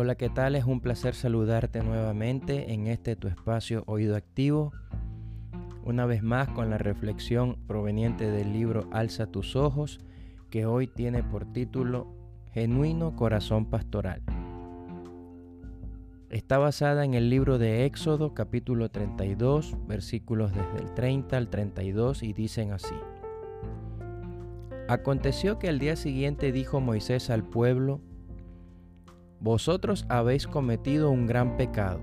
Hola, ¿qué tal? Es un placer saludarte nuevamente en este tu espacio Oído Activo. Una vez más con la reflexión proveniente del libro Alza tus ojos, que hoy tiene por título Genuino Corazón Pastoral. Está basada en el libro de Éxodo capítulo 32, versículos desde el 30 al 32 y dicen así. Aconteció que al día siguiente dijo Moisés al pueblo, Vosotros habéis cometido un gran pecado,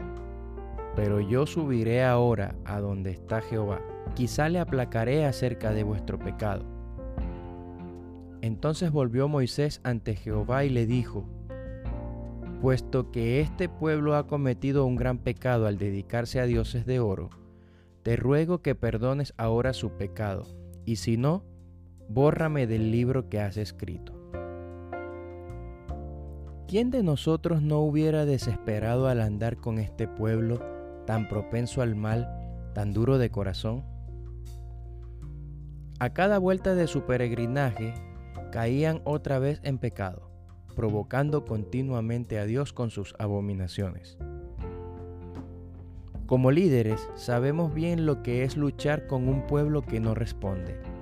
pero yo subiré ahora a donde está Jehová. Quizá le aplacaré acerca de vuestro pecado. Entonces volvió Moisés ante Jehová y le dijo, Puesto que este pueblo ha cometido un gran pecado al dedicarse a dioses de oro, te ruego que perdones ahora su pecado, y si no, bórrame del libro que has escrito. ¿Quién de nosotros no hubiera desesperado al andar con este pueblo tan propenso al mal, tan duro de corazón? A cada vuelta de su peregrinaje caían otra vez en pecado, provocando continuamente a Dios con sus abominaciones. Como líderes sabemos bien lo que es luchar con un pueblo que no responde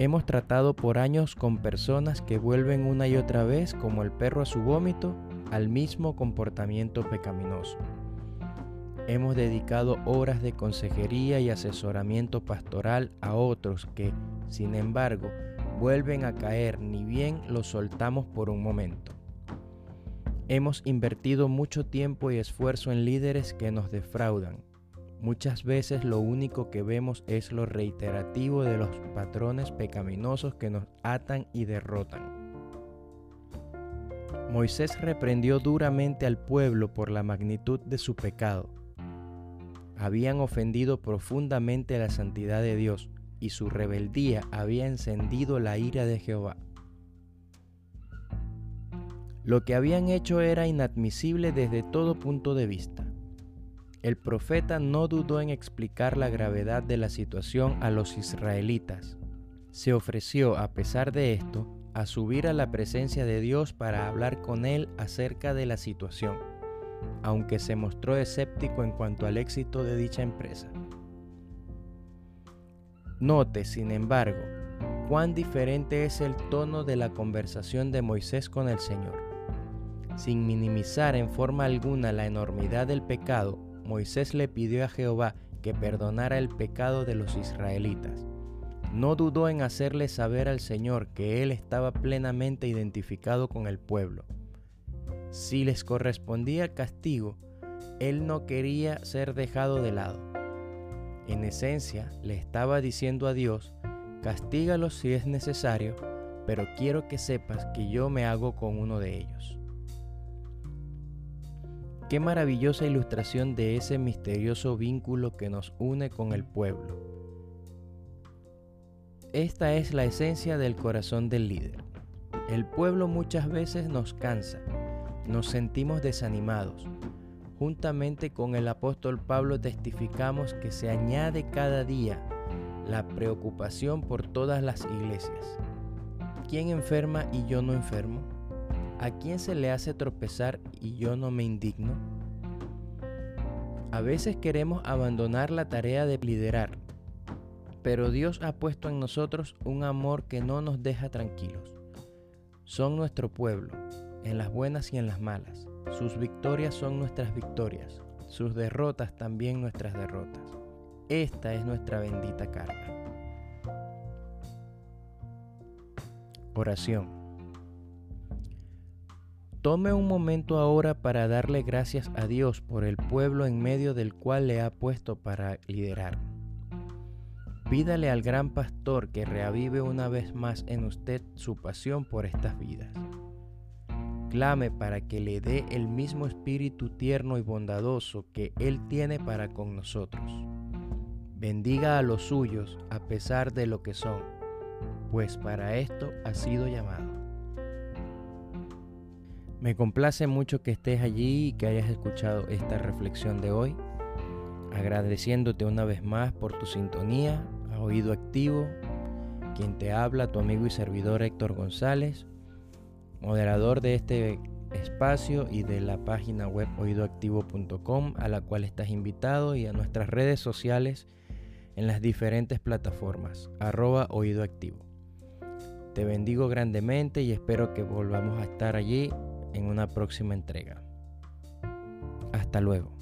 Hemos tratado por años con personas que vuelven una y otra vez, como el perro a su vómito, al mismo comportamiento pecaminoso. Hemos dedicado horas de consejería y asesoramiento pastoral a otros que, sin embargo, vuelven a caer ni bien los soltamos por un momento. Hemos invertido mucho tiempo y esfuerzo en líderes que nos defraudan, Muchas veces lo único que vemos es lo reiterativo de los patrones pecaminosos que nos atan y derrotan. Moisés reprendió duramente al pueblo por la magnitud de su pecado. Habían ofendido profundamente la santidad de Dios y su rebeldía había encendido la ira de Jehová. Lo que habían hecho era inadmisible desde todo punto de vista. El profeta no dudó en explicar la gravedad de la situación a los israelitas. Se ofreció, a pesar de esto, a subir a la presencia de Dios para hablar con él acerca de la situación, aunque se mostró escéptico en cuanto al éxito de dicha empresa. Note, sin embargo, cuán diferente es el tono de la conversación de Moisés con el Señor. Sin minimizar en forma alguna la enormidad del pecado, Moisés le pidió a Jehová que perdonara el pecado de los israelitas. No dudó en hacerle saber al Señor que él estaba plenamente identificado con el pueblo. Si les correspondía castigo, él no quería ser dejado de lado. En esencia, le estaba diciendo a Dios, castígalos si es necesario, pero quiero que sepas que yo me hago con uno de ellos. Qué maravillosa ilustración de ese misterioso vínculo que nos une con el pueblo. Esta es la esencia del corazón del líder. El pueblo muchas veces nos cansa, nos sentimos desanimados. Juntamente con el apóstol Pablo testificamos que se añade cada día la preocupación por todas las iglesias. ¿Quién enferma y yo no enfermo? ¿A quién se le hace tropezar y yo no me indigno? A veces queremos abandonar la tarea de liderar, pero Dios ha puesto en nosotros un amor que no nos deja tranquilos. Son nuestro pueblo, en las buenas y en las malas. Sus victorias son nuestras victorias, sus derrotas también nuestras derrotas. Esta es nuestra bendita carga. Oración. Tome un momento ahora para darle gracias a Dios por el pueblo en medio del cual le ha puesto para liderar. Pídale al gran pastor que reavive una vez más en usted su pasión por estas vidas. Clame para que le dé el mismo espíritu tierno y bondadoso que Él tiene para con nosotros. Bendiga a los suyos a pesar de lo que son, pues para esto ha sido llamado. Me complace mucho que estés allí y que hayas escuchado esta reflexión de hoy, agradeciéndote una vez más por tu sintonía, a oído activo, quien te habla, tu amigo y servidor Héctor González, moderador de este espacio y de la página web oídoactivo.com a la cual estás invitado y a nuestras redes sociales en las diferentes plataformas, arroba oídoactivo. Te bendigo grandemente y espero que volvamos a estar allí en una próxima entrega. Hasta luego.